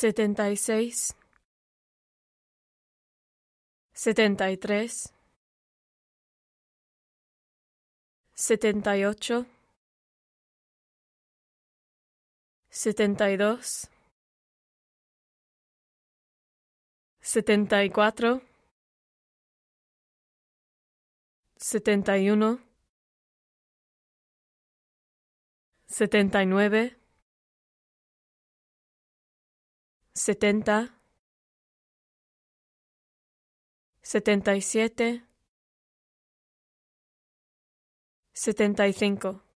setenta y seis, setenta y tres, setenta y ocho, setenta y dos, setenta y cuatro, setenta y uno, setenta y nueve, setenta, setenta y siete, setenta y cinco.